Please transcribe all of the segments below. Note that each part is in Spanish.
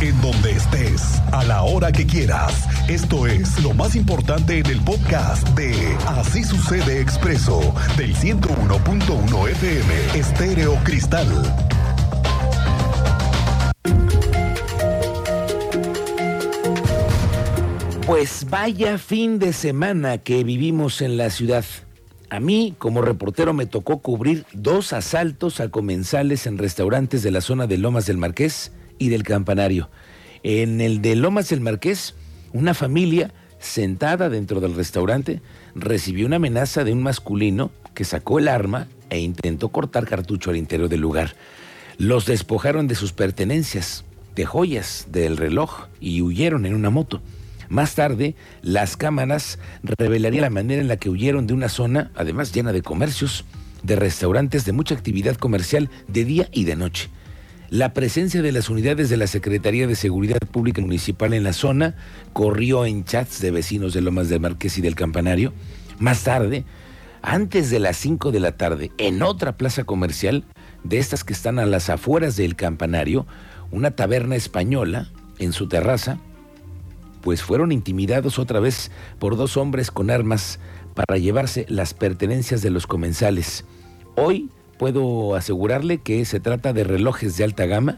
En donde estés, a la hora que quieras. Esto es lo más importante en el podcast de Así sucede expreso del 101.1 FM Estéreo Cristal. Pues vaya fin de semana que vivimos en la ciudad. A mí, como reportero, me tocó cubrir dos asaltos a comensales en restaurantes de la zona de Lomas del Marqués y del Campanario. En el de Lomas del Marqués, una familia sentada dentro del restaurante recibió una amenaza de un masculino que sacó el arma e intentó cortar cartucho al interior del lugar. Los despojaron de sus pertenencias, de joyas, del reloj y huyeron en una moto. Más tarde, las cámaras revelarían la manera en la que huyeron de una zona, además llena de comercios, de restaurantes de mucha actividad comercial de día y de noche. La presencia de las unidades de la Secretaría de Seguridad Pública Municipal en la zona corrió en chats de vecinos de Lomas del Marqués y del Campanario. Más tarde, antes de las 5 de la tarde, en otra plaza comercial, de estas que están a las afueras del Campanario, una taberna española, en su terraza, pues fueron intimidados otra vez por dos hombres con armas para llevarse las pertenencias de los comensales. Hoy puedo asegurarle que se trata de relojes de alta gama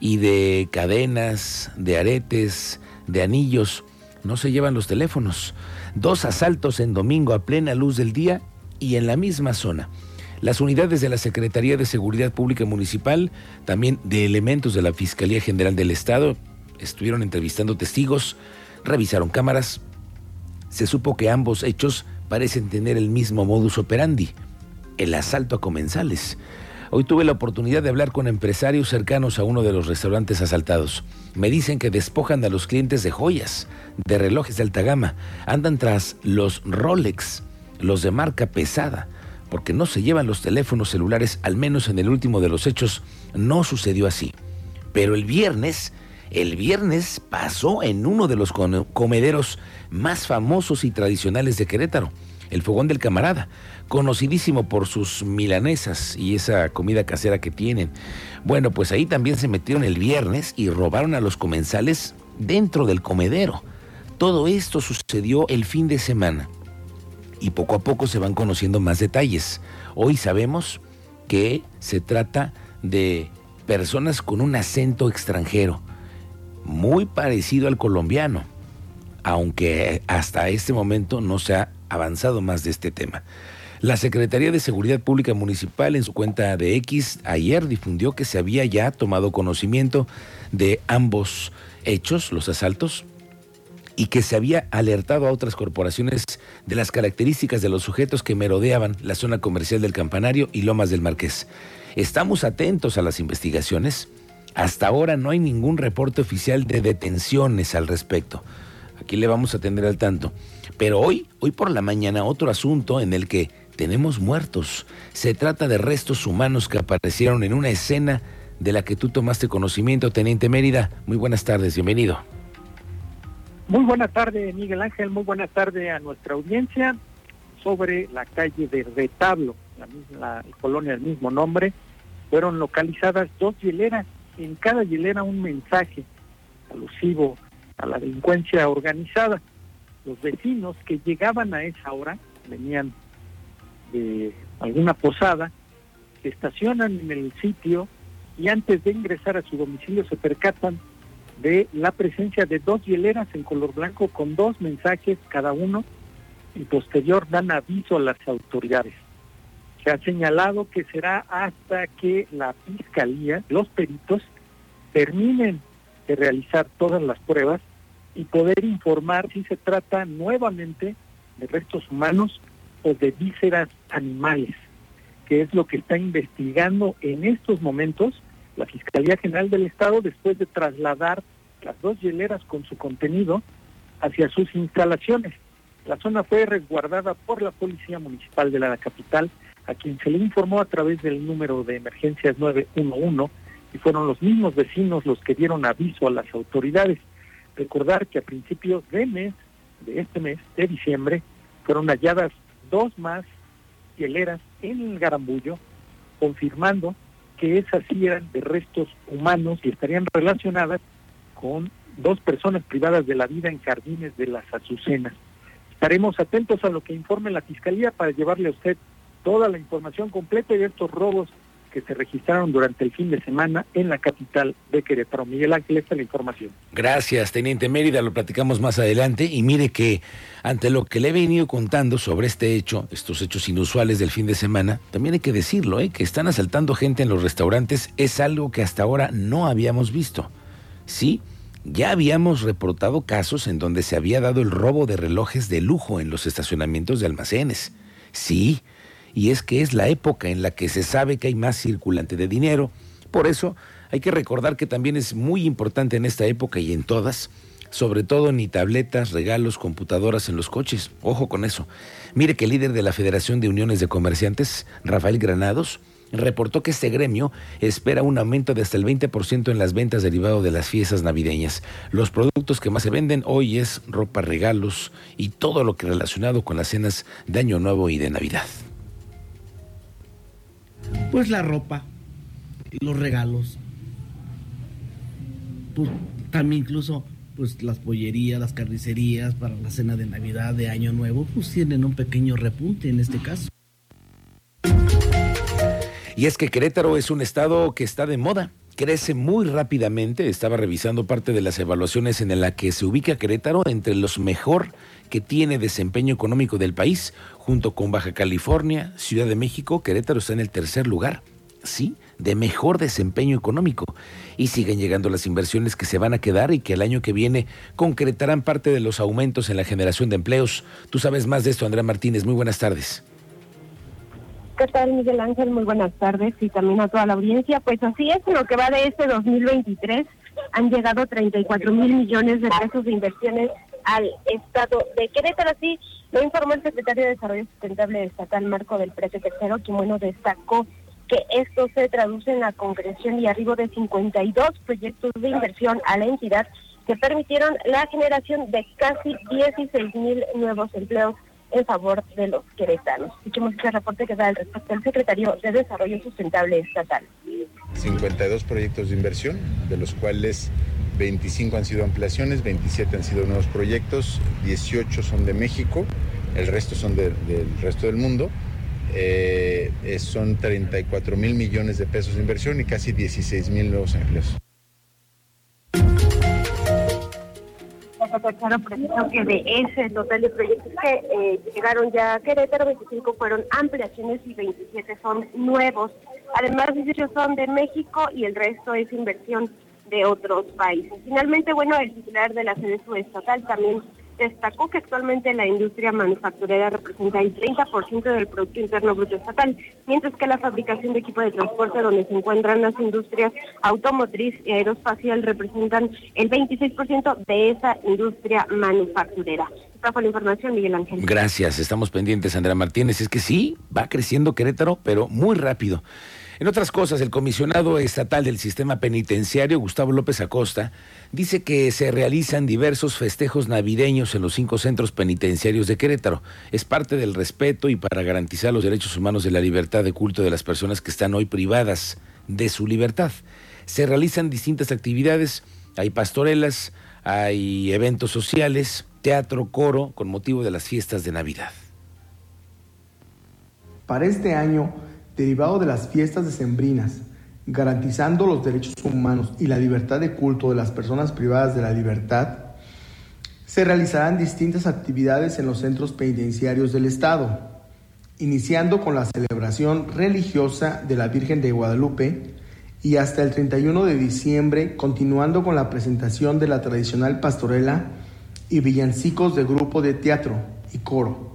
y de cadenas, de aretes, de anillos. No se llevan los teléfonos. Dos asaltos en domingo a plena luz del día y en la misma zona. Las unidades de la Secretaría de Seguridad Pública Municipal, también de elementos de la Fiscalía General del Estado, estuvieron entrevistando testigos, revisaron cámaras. Se supo que ambos hechos parecen tener el mismo modus operandi, el asalto a comensales. Hoy tuve la oportunidad de hablar con empresarios cercanos a uno de los restaurantes asaltados. Me dicen que despojan a los clientes de joyas, de relojes de alta gama, andan tras los Rolex, los de marca pesada, porque no se llevan los teléfonos celulares, al menos en el último de los hechos no sucedió así. Pero el viernes el viernes pasó en uno de los comederos más famosos y tradicionales de Querétaro, el Fogón del Camarada, conocidísimo por sus milanesas y esa comida casera que tienen. Bueno, pues ahí también se metieron el viernes y robaron a los comensales dentro del comedero. Todo esto sucedió el fin de semana y poco a poco se van conociendo más detalles. Hoy sabemos que se trata de personas con un acento extranjero muy parecido al colombiano, aunque hasta este momento no se ha avanzado más de este tema. La Secretaría de Seguridad Pública Municipal en su cuenta de X ayer difundió que se había ya tomado conocimiento de ambos hechos, los asaltos, y que se había alertado a otras corporaciones de las características de los sujetos que merodeaban la zona comercial del Campanario y Lomas del Marqués. Estamos atentos a las investigaciones hasta ahora no hay ningún reporte oficial de detenciones al respecto. Aquí le vamos a atender al tanto. Pero hoy, hoy por la mañana, otro asunto en el que tenemos muertos. Se trata de restos humanos que aparecieron en una escena de la que tú tomaste conocimiento, Teniente Mérida. Muy buenas tardes, bienvenido. Muy buenas tardes, Miguel Ángel. Muy buenas tardes a nuestra audiencia sobre la calle de Retablo, la, colonia del mismo nombre. Fueron localizadas dos hileras en cada hilera un mensaje alusivo a la delincuencia organizada. Los vecinos que llegaban a esa hora, venían de alguna posada, se estacionan en el sitio y antes de ingresar a su domicilio se percatan de la presencia de dos hieleras en color blanco con dos mensajes cada uno y posterior dan aviso a las autoridades. Se ha señalado que será hasta que la fiscalía, los peritos, terminen de realizar todas las pruebas y poder informar si se trata nuevamente de restos humanos o de vísceras animales, que es lo que está investigando en estos momentos la Fiscalía General del Estado después de trasladar las dos hieleras con su contenido hacia sus instalaciones. La zona fue resguardada por la Policía Municipal de la capital a quien se le informó a través del número de emergencias 911 y fueron los mismos vecinos los que dieron aviso a las autoridades. Recordar que a principios de mes, de este mes, de diciembre, fueron halladas dos más hieleras en el Garambullo, confirmando que esas sí eran de restos humanos y estarían relacionadas con dos personas privadas de la vida en jardines de las Azucenas. Estaremos atentos a lo que informe la Fiscalía para llevarle a usted toda la información completa de estos robos que se registraron durante el fin de semana en la capital de Querétaro. Miguel Ángel, esta es la información. Gracias, Teniente Mérida, lo platicamos más adelante y mire que ante lo que le he venido contando sobre este hecho, estos hechos inusuales del fin de semana, también hay que decirlo, ¿eh? que están asaltando gente en los restaurantes es algo que hasta ahora no habíamos visto. Sí, ya habíamos reportado casos en donde se había dado el robo de relojes de lujo en los estacionamientos de almacenes. Sí, y es que es la época en la que se sabe que hay más circulante de dinero. Por eso hay que recordar que también es muy importante en esta época y en todas, sobre todo ni tabletas, regalos, computadoras en los coches. Ojo con eso. Mire que el líder de la Federación de Uniones de Comerciantes, Rafael Granados, reportó que este gremio espera un aumento de hasta el 20% en las ventas derivado de las fiestas navideñas. Los productos que más se venden hoy es ropa, regalos y todo lo que relacionado con las cenas de Año Nuevo y de Navidad pues la ropa, los regalos, pues también incluso pues las pollerías, las carnicerías para la cena de Navidad, de Año Nuevo, pues tienen un pequeño repunte en este caso. Y es que Querétaro es un estado que está de moda, crece muy rápidamente. Estaba revisando parte de las evaluaciones en la que se ubica Querétaro entre los mejor que tiene desempeño económico del país, junto con Baja California, Ciudad de México, Querétaro está en el tercer lugar, sí, de mejor desempeño económico. Y siguen llegando las inversiones que se van a quedar y que el año que viene concretarán parte de los aumentos en la generación de empleos. Tú sabes más de esto, Andrea Martínez. Muy buenas tardes. ¿Qué tal, Miguel Ángel? Muy buenas tardes y también a toda la audiencia. Pues así es, lo que va de este 2023 han llegado 34 mil millones de pesos de inversiones al Estado de Querétaro. Así lo informó el secretario de Desarrollo Sustentable Estatal, Marco del Precio Tercero, quien bueno destacó que esto se traduce en la concreción y arribo de 52 proyectos de inversión a la entidad que permitieron la generación de casi 16 mil nuevos empleos en favor de los queretanos. Escuchemos este reporte que da el respecto al secretario de Desarrollo Sustentable Estatal. 52 proyectos de inversión, de los cuales 25 han sido ampliaciones, 27 han sido nuevos proyectos, 18 son de México, el resto son del resto del mundo. Eh, son 34 mil millones de pesos de inversión y casi 16 mil nuevos empleos. Que de ese total de proyectos que eh, llegaron ya a Querétaro, 25 fueron ampliaciones y 27 son nuevos. Además, 18 son de México y el resto es inversión de otros países. Finalmente, bueno, el titular de la sede estatal también destacó que actualmente la industria manufacturera representa el 30% del Producto Interno Bruto Estatal, mientras que la fabricación de equipo de transporte donde se encuentran las industrias automotriz y aeroespacial representan el 26% de esa industria manufacturera. Esta información, Miguel Ángel. Gracias, estamos pendientes, Andrea Martínez. Es que sí, va creciendo Querétaro, pero muy rápido. En otras cosas, el comisionado estatal del sistema penitenciario, Gustavo López Acosta, dice que se realizan diversos festejos navideños en los cinco centros penitenciarios de Querétaro. Es parte del respeto y para garantizar los derechos humanos de la libertad de culto de las personas que están hoy privadas de su libertad. Se realizan distintas actividades, hay pastorelas, hay eventos sociales, teatro, coro, con motivo de las fiestas de Navidad. Para este año, derivado de las fiestas decembrinas, garantizando los derechos humanos y la libertad de culto de las personas privadas de la libertad, se realizarán distintas actividades en los centros penitenciarios del Estado, iniciando con la celebración religiosa de la Virgen de Guadalupe y hasta el 31 de diciembre continuando con la presentación de la tradicional pastorela y villancicos de grupo de teatro y coro.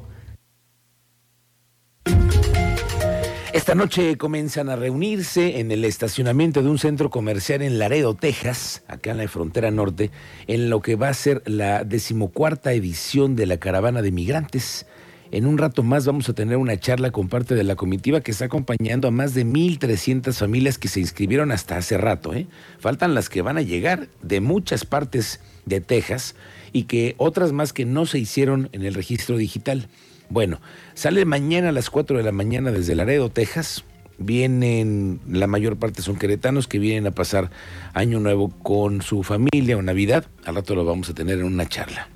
Esta noche comienzan a reunirse en el estacionamiento de un centro comercial en Laredo, Texas, acá en la frontera norte, en lo que va a ser la decimocuarta edición de la caravana de migrantes. En un rato más vamos a tener una charla con parte de la comitiva que está acompañando a más de 1.300 familias que se inscribieron hasta hace rato. ¿eh? Faltan las que van a llegar de muchas partes de Texas y que otras más que no se hicieron en el registro digital. Bueno, sale mañana a las 4 de la mañana desde Laredo, Texas, Vienen, la mayor parte son queretanos que vienen a pasar Año Nuevo con su familia o Navidad. Al rato lo vamos a tener en una charla.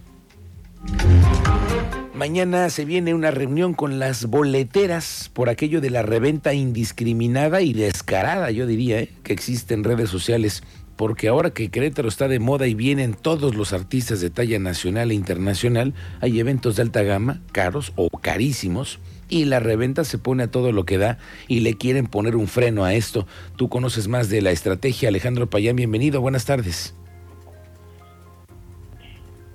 Mañana se viene una reunión con las boleteras por aquello de la reventa indiscriminada y descarada, yo diría, ¿eh? que existe en redes sociales. Porque ahora que Querétaro está de moda y vienen todos los artistas de talla nacional e internacional, hay eventos de alta gama, caros o carísimos, y la reventa se pone a todo lo que da y le quieren poner un freno a esto. Tú conoces más de la estrategia, Alejandro Payán, bienvenido, buenas tardes.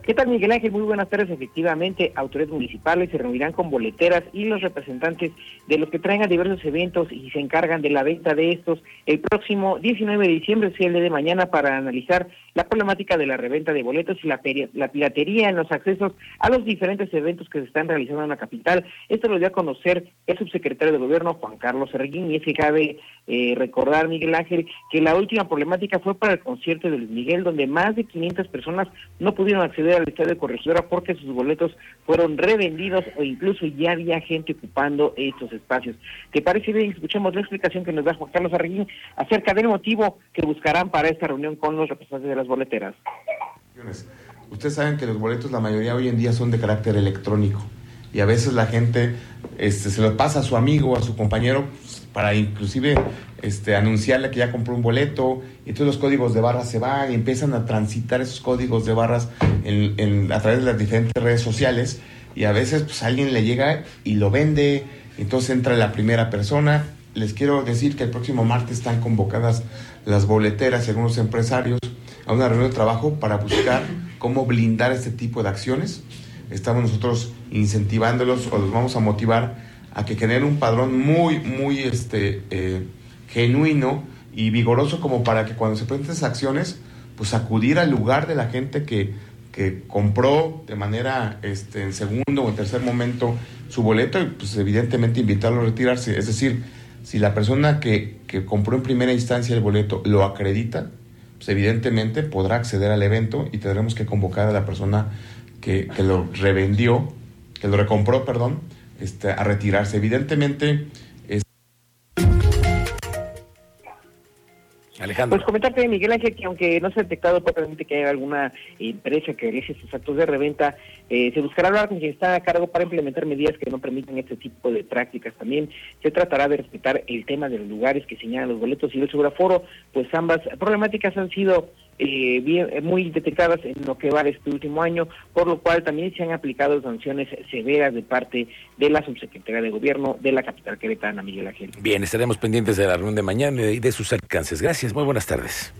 ¿Qué tal, Miguel Ángel? Muy buenas tardes. Efectivamente, autoridades municipales se reunirán con boleteras y los representantes de los que traigan diversos eventos y se encargan de la venta de estos el próximo 19 de diciembre, o el de mañana, para analizar la problemática de la reventa de boletos y la, la piratería en los accesos a los diferentes eventos que se están realizando en la capital. Esto lo dio a conocer el subsecretario de Gobierno, Juan Carlos Erguín, y es que cabe eh, recordar, Miguel Ángel, que la última problemática fue para el concierto de Luis Miguel, donde más de 500 personas no pudieron acceder al estadio de Corregidora porque sus boletos fueron revendidos o incluso ya había gente ocupando estos espacios. ¿Te parece bien? Escuchemos la explicación que nos da Juan Carlos Erguín acerca del motivo que buscarán para esta reunión con los representantes de la boleteras. Ustedes saben que los boletos, la mayoría hoy en día son de carácter electrónico y a veces la gente este, se lo pasa a su amigo a su compañero pues, para inclusive este, anunciarle que ya compró un boleto y todos los códigos de barras se van y empiezan a transitar esos códigos de barras en, a través de las diferentes redes sociales y a veces pues alguien le llega y lo vende, entonces entra la primera persona. Les quiero decir que el próximo martes están convocadas las boleteras y algunos empresarios a una reunión de trabajo para buscar cómo blindar este tipo de acciones. Estamos nosotros incentivándolos o los vamos a motivar a que generen un padrón muy, muy este, eh, genuino y vigoroso como para que cuando se presenten esas acciones, pues acudir al lugar de la gente que, que compró de manera este, en segundo o en tercer momento su boleto y pues evidentemente invitarlo a retirarse. Es decir, si la persona que, que compró en primera instancia el boleto lo acredita, pues, evidentemente podrá acceder al evento y tendremos que convocar a la persona que, lo revendió, que lo recompró, perdón, este, a retirarse. Evidentemente, Alejandro. Pues comentarte, Miguel Ángel, que aunque no se ha detectado propiamente que haya alguna empresa que realice estos actos de reventa, eh, se buscará hablar con quien está a cargo para implementar medidas que no permitan este tipo de prácticas. También se tratará de respetar el tema de los lugares que señalan los boletos y el seguraforo, pues ambas problemáticas han sido eh, bien, eh, muy detectadas en lo que va de este último año, por lo cual también se han aplicado sanciones severas de parte de la subsecretaría de Gobierno de la capital queretana, Miguel Ángel. Bien, estaremos pendientes de la reunión de mañana y de sus alcances. Gracias, muy buenas tardes.